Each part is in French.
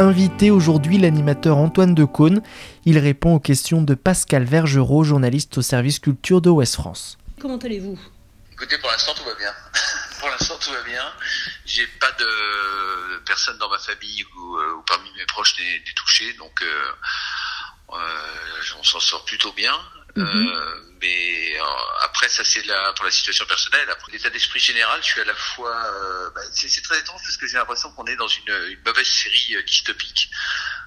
Invité aujourd'hui l'animateur Antoine Decaune. Il répond aux questions de Pascal Vergerot, journaliste au service culture de Ouest France. Comment allez-vous? Écoutez, pour l'instant tout va bien. pour l'instant tout va bien. J'ai pas de personne dans ma famille ou, euh, parmi mes proches n'est touché, donc euh, euh, on s'en sort plutôt bien. Mhm. Euh, mais après, ça c'est pour la situation personnelle. Après l'état d'esprit général, je suis à la fois. Euh, bah, c'est très étrange parce que j'ai l'impression qu'on est dans une, une mauvaise série dystopique.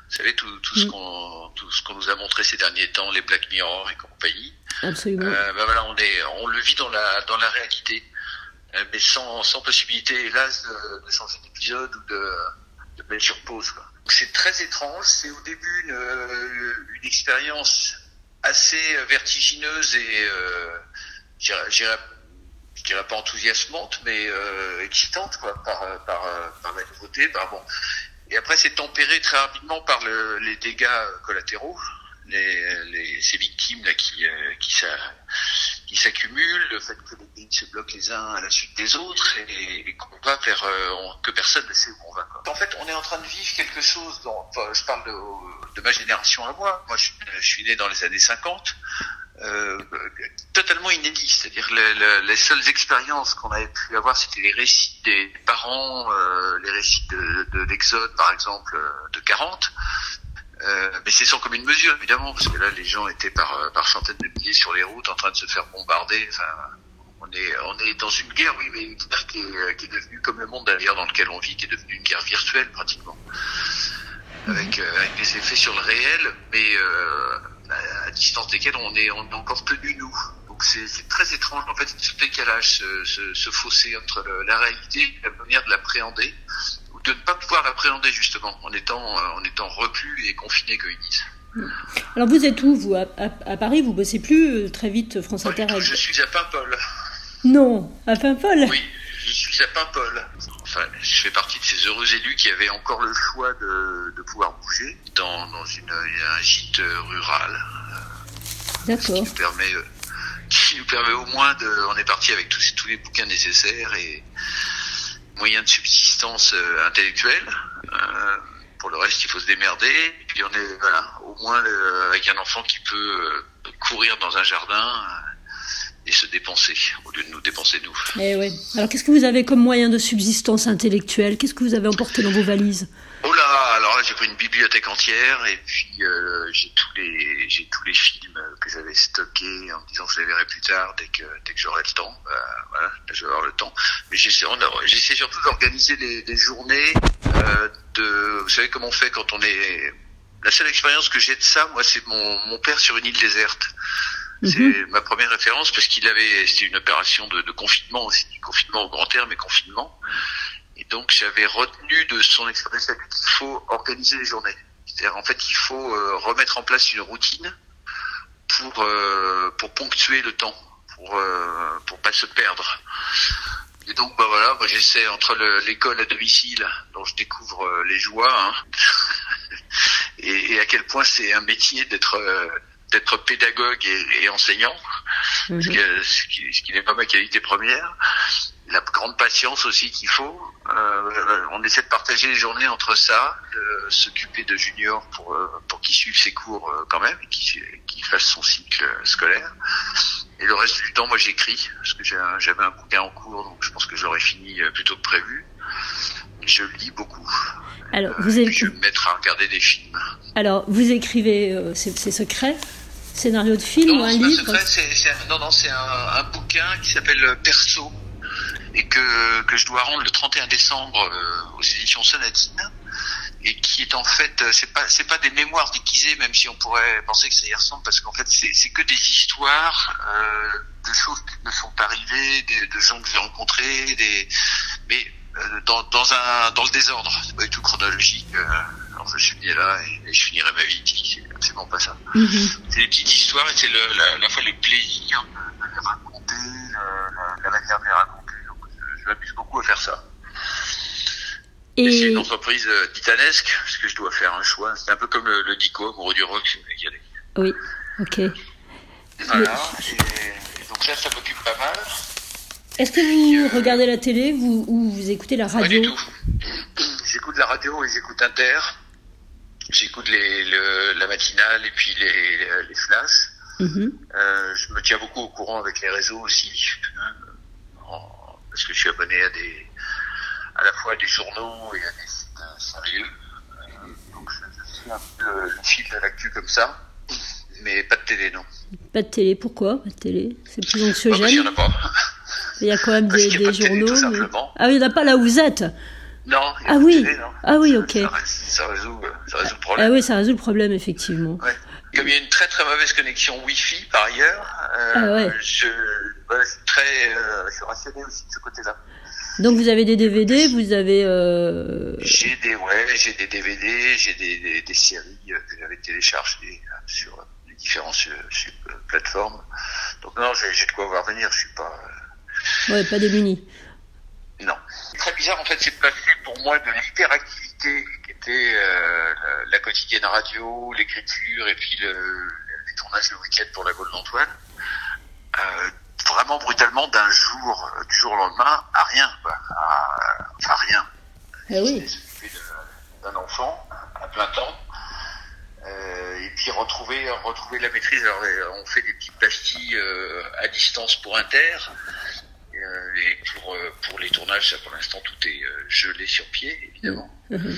Vous savez tout, tout ce mhm. qu'on tout ce qu'on nous a montré ces derniers temps, les Black Mirror et compagnie. Absolument. Euh, bah, voilà, on est, on le vit dans la dans la réalité, mais sans sans possibilité, hélas, de, de changer d'épisode ou de de mettre sur pause. C'est très étrange. C'est au début une, une expérience assez vertigineuse et euh, je dirais pas enthousiasmante, mais euh, excitante quoi, par, par, par la nouveauté. Bah, bon. Et après, c'est tempéré très rapidement par le, les dégâts collatéraux, les, les, ces victimes là qui, euh, qui, s'accumulent, le fait que les pays se bloquent les uns à la suite des autres et, et qu'on va vers euh, que personne ne sait où on va. Quoi. En fait, on est en train de vivre quelque chose. Dont, je parle de, de, ma génération à moi. Moi, je, suis né dans les années 50. Euh, totalement inédit, c'est-à-dire les, les, les, seules expériences qu'on avait pu avoir, c'était les récits des parents, euh, les récits de, de l'Exode, par exemple, de 40, euh, mais c'est sans commune mesure, évidemment, parce que là, les gens étaient par, euh, par centaines de milliers sur les routes en train de se faire bombarder. Enfin, on est, on est dans une guerre, oui, mais une guerre qui est, euh, qui est devenue, comme le monde d'ailleurs dans lequel on vit, qui est devenue une guerre virtuelle pratiquement, avec, avec des effets sur le réel, mais euh, distance desquels on est, on est encore tenu nous. Donc c'est très étrange, en fait, ce décalage, ce, ce, ce fossé entre le, la réalité et la manière de l'appréhender de ne pas pouvoir l'appréhender justement en étant euh, en étant reclus et confiné comme ils disent. Alors vous êtes où vous à, à, Paris? Vous bossez plus euh, très vite France Inter Je suis à Paimpol. Non, à Paimpol. Oui, je suis à Paimpol. Enfin, je fais partie de ces heureux élus qui avaient encore le choix de, de pouvoir bouger dans, dans une, un gîte rural. D'accord. Qui nous permet qui nous permet au moins de. On est parti avec tous, tous les bouquins nécessaires et moyen de subsistance euh, intellectuelle. Euh, pour le reste, il faut se démerder. Et puis on est voilà, au moins euh, avec un enfant qui peut courir dans un jardin et se dépenser au lieu de nous dépenser nous. Eh ouais. Alors qu'est-ce que vous avez comme moyen de subsistance intellectuelle? Qu'est-ce que vous avez emporté dans vos valises? Oh là, alors là j'ai pris une bibliothèque entière et puis euh, j'ai tous les j'ai tous les films que j'avais stockés en me disant que je les verrai plus tard dès que dès que j'aurai le temps. Bah, voilà, je vais avoir le temps. Mais j'essaie j'essaie surtout d'organiser des, des, journées euh, de vous savez comment on fait quand on est la seule expérience que j'ai de ça, moi, c'est mon, mon père sur une île déserte. C'est mhm. ma première référence parce qu'il avait, c'était une opération de, de confinement aussi, confinement au grand terme et confinement. Et donc j'avais retenu de son expérience qu'il faut organiser les journées. C'est-à-dire en fait il faut euh, remettre en place une routine pour euh, pour ponctuer le temps, pour euh, pour pas se perdre. Et donc bah voilà, moi j'essaie entre l'école à domicile dont je découvre euh, les joies hein, et, et, à quel point c'est un métier d'être euh, d'être pédagogue et, et enseignant, mhm. ce qui, ce qui n'est pas ma qualité première. La grande patience aussi qu'il faut. Euh, on essaie de partager les journées entre ça, de s'occuper de juniors pour euh, pour qu'il suive ses cours euh, quand même, et qu'il fasse son cycle scolaire. Et le reste du temps, moi j'écris parce que j'avais un bouquin en cours, donc je pense que j'aurais fini plus tôt que prévu. Je lis beaucoup. Alors, vous. Je vais me mettre à regarder des films. Alors, vous écrivez, c'est secret? Scénario de film ou un livre Non, non, c'est un, un, bouquin qui s'appelle Perso et que, que je dois rendre le 31 décembre euh, aux éditions Sonatine et qui est en fait euh, c'est pas c'est pas des mémoires déguisées même si on pourrait penser que ça y ressemble parce qu'en fait c'est que des histoires euh, de choses qui me sont arrivées des, de gens que j'ai rencontrés des mais euh, dans, dans un dans le désordre c'est pas du tout chronologique euh, je suis né là et, et je finirai ma vie ici absolument pas ça. Mhm. C'est des petites histoires et c'est le, la, fois le plaisir de, les raconter, la, la manière de les raconter. Donc, je, je m'amuse beaucoup à faire ça. Et, c'est une entreprise euh, titanesque, parce que je dois faire un choix. C'est un peu comme le, le Dico, amoureux du rock, si vous voulez y aller. oui, ok. Voilà. Et, et donc ça, ça m'occupe pas mal. Est-ce que vous regardez la télé vous, ou vous écoutez la Pas radio? du tout. J'écoute la radio et j'écoute Inter. J'écoute les, le- la matinale et puis les, les, flashs. Mhm. Euh, je me tiens beaucoup au courant avec les réseaux aussi, en- parce que je suis abonné à des, à la fois à des journaux et à des sites euh, sérieux. Euh, donc je, suis un peu le, le fil de l'actu comme ça, mais pas de télé non. Pas de télé, pourquoi? Pas de télé C'est plus Pas parce qu'il y en anxiogène a pas. Il y a quand même des, qu'il y a des de télé, journaux. mais-. Ah oui, il n'y en a pas là où vous êtes Non. il y a Ah pas de oui. télé, non. Ah oui, ok. Ça, ça résout, euh, ça résout le problème. Ah oui, ça résout le problème, effectivement. Ouais. Comme il y a une très très mauvaise connexion Wi-Fi par ailleurs, euh, Ah ouais. je, suis très, euh, je suis rationné aussi de ce côté-là. Donc vous avez des DVD, vous avez... Euh... J'ai des ouais, j'ai des DVD, j'ai des, des, des séries euh, que j'avais téléchargées sur les différentes plateformes. Donc non, j'ai de quoi voir venir. Je suis pas Ouais, pas démunis. Très bizarre en fait, c'est passé pour moi de l'hyperactivité qui était euh, la, quotidienne radio, l'écriture et puis le, les tournages le week-end pour la Gaule d'Antoine. Euh, vraiment brutalement d'un jour, euh, du jour au lendemain, à rien, quoi. À, à rien. Ah oui. De- d'un enfant à plein temps. Euh, et puis retrouver retrouver la maîtrise. Alors, euh, on fait des petites pastilles euh, à distance pour Inter. Euh, et pour, pour les tournages, ça, pour l'instant, tout est euh, gelé sur pied, évidemment. Mhm.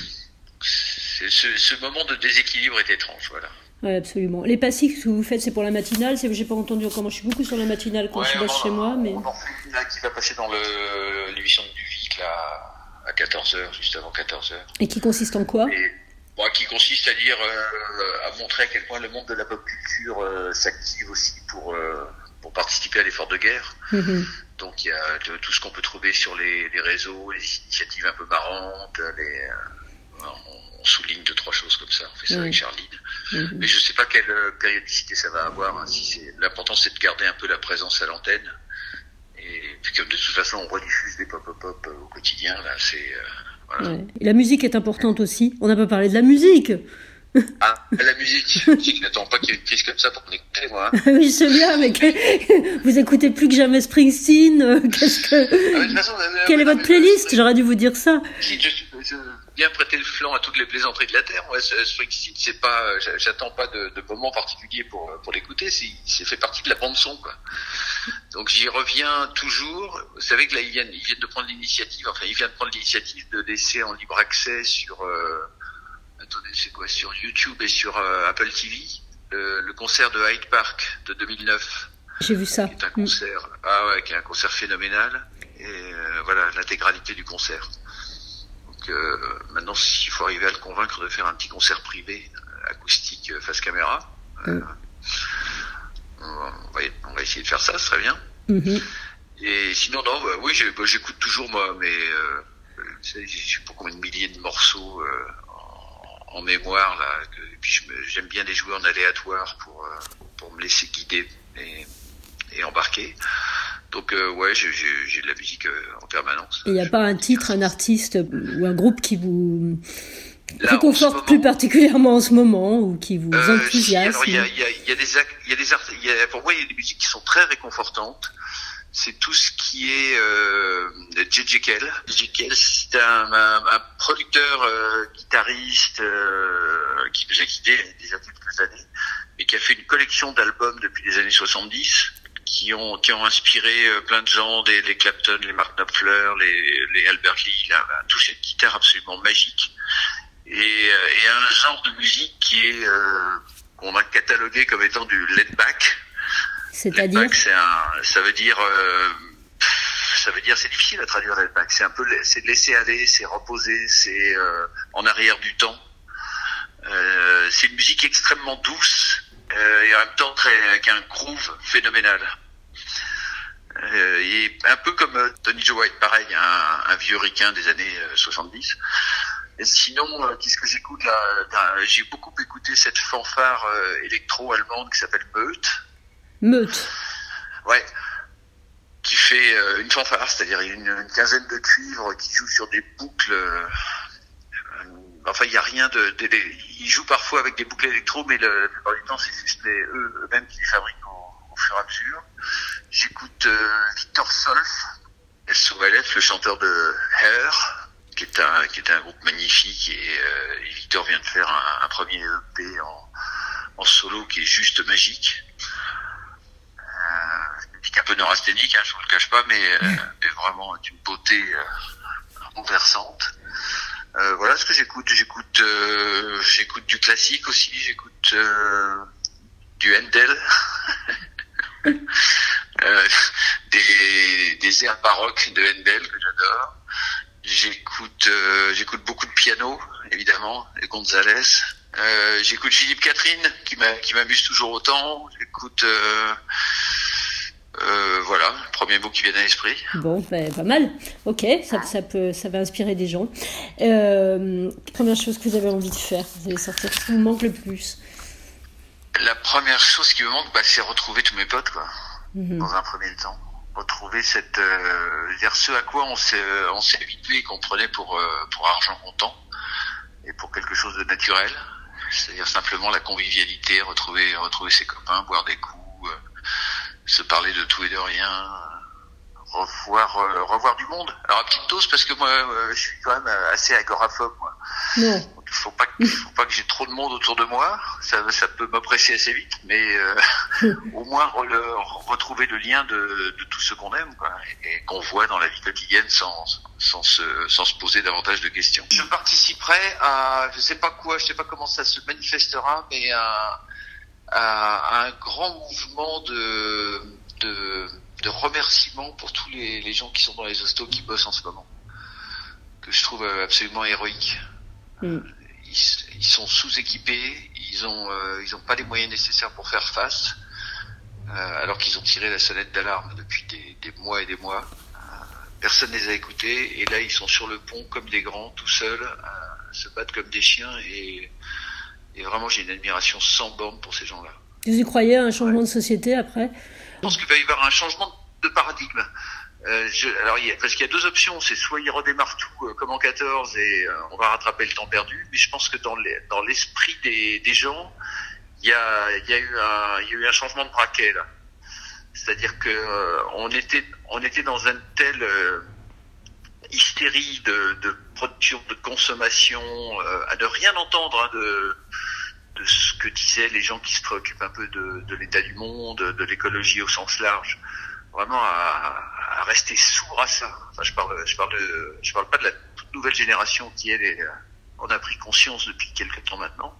C'est- Ce, ce moment de déséquilibre est étrange, voilà. Ouais, absolument. Les pastilles que vous faites, c'est pour la matinale. c'est- J'ai pas entendu comment je suis beaucoup sur la matinale quand je Ouais, bosse on- chez moi, mais On en fait une là qui va passer dans le- l'émission du Vic, là, à 14h, juste avant 14h. et qui consiste en quoi? Et bon, qui consiste à dire, euh, à montrer à quel point le monde de la pop culture euh, s'active aussi pour euh, pour participer à l'effort de guerre. Mhm. Donc il y a de- tout ce qu'on peut trouver sur les, les réseaux, les initiatives un peu marrantes, les, euh, on, on souligne deux trois choses comme ça. On fait ça avec Charline. Mhm. Mais je sais pas quelle euh, périodicité ça va avoir. hein, si l'important c'est de garder un peu la présence à l'antenne. Et puis comme de toute façon on rediffuse des pop pop pop euh, au quotidien, là c'est euh, voilà. Ouais. Et la musique est importante aussi. On n'a pas parlé de la musique. Ah, la musique, la musique n'attend pas qu'il y ait une crise comme ça pour m'écouter, moi. hein. oui, je sais bien, mais que- vous écoutez plus que jamais Springsteen. euh, Qu'est-ce que... Ah, mais de toute façon, Quelle est votre playlist J'aurais dû vous dire ça. Si, je, je viens prêter le flanc à toutes les plaisanteries de la terre. Moi, Springsteen, c'est pas, j'a- j'attends pas de, de moment particulier pour pour l'écouter. C'est, c'est fait partie de la bande son, quoi. Donc j'y reviens toujours. Vous savez que là, ils viennent, ils viennent de prendre l'initiative. Enfin, ils viennent de prendre l'initiative de laisser en libre accès sur, euh, attendez, c'est quoi, sur YouTube et sur euh, Apple TV le, le concert de Hyde Park de 2009 J'ai vu ça. qui est un Mm. concert, ah ouais, qui est un concert phénoménal. Et euh, voilà, l'intégralité du concert. Donc euh, maintenant, il faut arriver à le convaincre de faire un petit concert privé, acoustique, face caméra. Euh, on, va, on essayer de faire ça, ce serait bien. Mhm. Et sinon, non, bah, oui, bah, j'écoute toujours moi, mais je sais pas combien de milliers de morceaux euh, en, mémoire là. Que, et puis j'aime bien les jouer en aléatoire pour euh, pour me laisser guider et, et embarquer. Donc euh, ouais, j'ai- de la musique euh, en permanence. Il n'y a pas un titre, un artiste ou un groupe qui vous Là, réconforte moment, plus particulièrement en ce moment ou qui vous Euh, si, enthousiasme alors il y a, il y, a, il y a des ac- il y a des art- il y a, pour moi il y a des musiques qui sont très réconfortantes. C'est tout ce qui est euh, J.J. Kell. J.J. Kell, c'est un, un, un producteur euh, guitariste euh, qui nous a quittés il y a déjà quelques années, mais qui a fait une collection d'albums depuis les années 70 qui ont qui ont inspiré euh, plein de gens, des, les Clapton, les Mark Knopfler, les, les Albert Lee, a un toucher de guitare absolument magique et, euh, et un genre de musique qui est euh, qu'on a catalogué comme étant du laid back. C'est-à-dire ça veut dire, euh, ça veut dire, c'est difficile à traduire back. C'est un peu, c'est laisser aller, c'est reposer, c'est euh, en arrière du temps. Euh, c'est une musique extrêmement douce et en même temps très, avec un groove phénoménal. Et un peu comme Tony Joe White, pareil, un, vieux ricain des années euh, 70. Et sinon, qu'est-ce que j'écoute là? J'ai beaucoup écouté cette fanfare électro-allemande qui s'appelle Meute. Meute. Ouais. Qui fait euh, une fanfare, c'est-à-dire une, une, quinzaine de cuivres qui jouent sur des boucles. Euh, enfin, il n'y a rien de, de, de, Ils jouent parfois avec des boucles électro, mais le, la plupart du temps, c'est juste les, eux, eux-mêmes qui les fabriquent au, au, fur et à mesure. J'écoute Victor Solf, SOLF, le chanteur de Hair qui est un qui est un groupe magnifique et, euh, et Victor vient de faire un, un premier EP en, en, solo qui est juste magique. Un peu neurasthénique, hein, je vous le cache pas, mais, euh, mais vraiment d'une beauté euh, renversante. Euh, voilà ce que j'écoute. J'écoute euh, j'écoute du classique aussi. J'écoute euh, du Handel. Euh, des, des airs baroques de Handel que j'adore. J'écoute euh, j'écoute beaucoup de piano, évidemment, et Gonzalez. Euh, j'écoute Philippe Catherine, qui m'amuse toujours autant. J'écoute euh, voilà, le premier mot qui vient à l'esprit. Bon, ben, pas mal. Ok, ça, ça, peut, ça va inspirer des gens. Euh, première chose que vous avez envie de faire, vous allez sortir, ce qui vous manque le plus La première chose qui me manque, bah, c'est retrouver tous mes potes, quoi, mm -hmm. dans un premier temps. Retrouver cette, euh, dire ce à quoi on s'est, on s'est habitué et qu'on prenait pour, euh, pour argent comptant et pour quelque chose de naturel. C'est-à-dire simplement la convivialité, retrouver, retrouver ses copains, boire des coups, se parler de tout et de rien, revoir euh, revoir du monde. Alors à petite dose parce que moi euh, je suis quand même assez agoraphobe moi. Non. Donc, il faut pas que, faut pas que j'ai trop de monde autour de moi, ça ça peut m'oppresser assez vite, mais euh, au moins re, retrouver le lien de, de tout ce qu'on aime quoi, et, qu'on voit dans la vie quotidienne sans sans se sans se poser davantage de questions. Je participerai à je sais pas quoi, je sais pas comment ça se manifestera, mais à à, un grand mouvement de, de, de remerciements pour tous les, les, gens qui sont dans les hostos qui bossent en ce moment, que je trouve absolument héroïque. Mm. Ils, ils, sont sous-équipés, ils ont euh, ils ont pas les moyens nécessaires pour faire face, euh, alors qu'ils ont tiré la sonnette d'alarme depuis des, des, mois et des mois. Euh, personne ne les a écoutés et là ils sont sur le pont comme des grands, tout seuls, se battent comme des chiens et et vraiment, j'ai une admiration sans borne pour ces gens-là. Vous y croyez à un changement ouais. de société après? Je pense qu'il va y avoir un changement de paradigme. Euh, je, alors, il y a, parce qu'il y a deux options, c'est soit il redémarre tout euh, comme en 14 et euh, on va rattraper le temps perdu, mais je pense que dans l'esprit les, des, des, gens, il y a, il y a eu un, il y a eu un changement de braquet là. C'est-à-dire que on était, on était dans un tel hystérie de, de, production, de consommation, à ne rien entendre hein, de, de ce que disaient les gens qui se préoccupent un peu de, de l'état du monde, de l'écologie au sens large. Vraiment à, à, rester sourd à ça. Enfin, je parle, je parle de, je parle pas de la toute nouvelle génération qui elle est, on a pris conscience depuis quelques temps maintenant.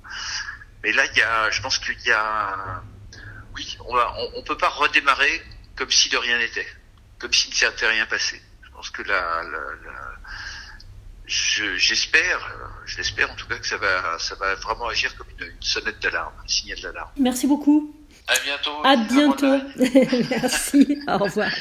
Mais là, il y a, je pense qu'il y a, oui, on, va, on, on peut pas redémarrer comme si de rien n'était, comme s'il ne s'était rien passé. Je pense que la, la, la j'espère, je, je l'espère en tout cas que ça va, ça va vraiment agir comme une, une sonnette d'alarme, un signal d'alarme. Merci beaucoup. À bientôt. À bientôt. Merci. Au revoir.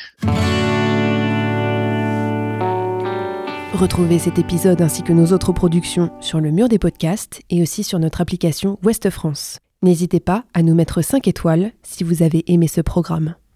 Retrouvez cet épisode ainsi que nos autres productions sur le mur des podcasts et aussi sur notre application Ouest France. N'hésitez pas à nous mettre 5 étoiles si vous avez aimé ce programme.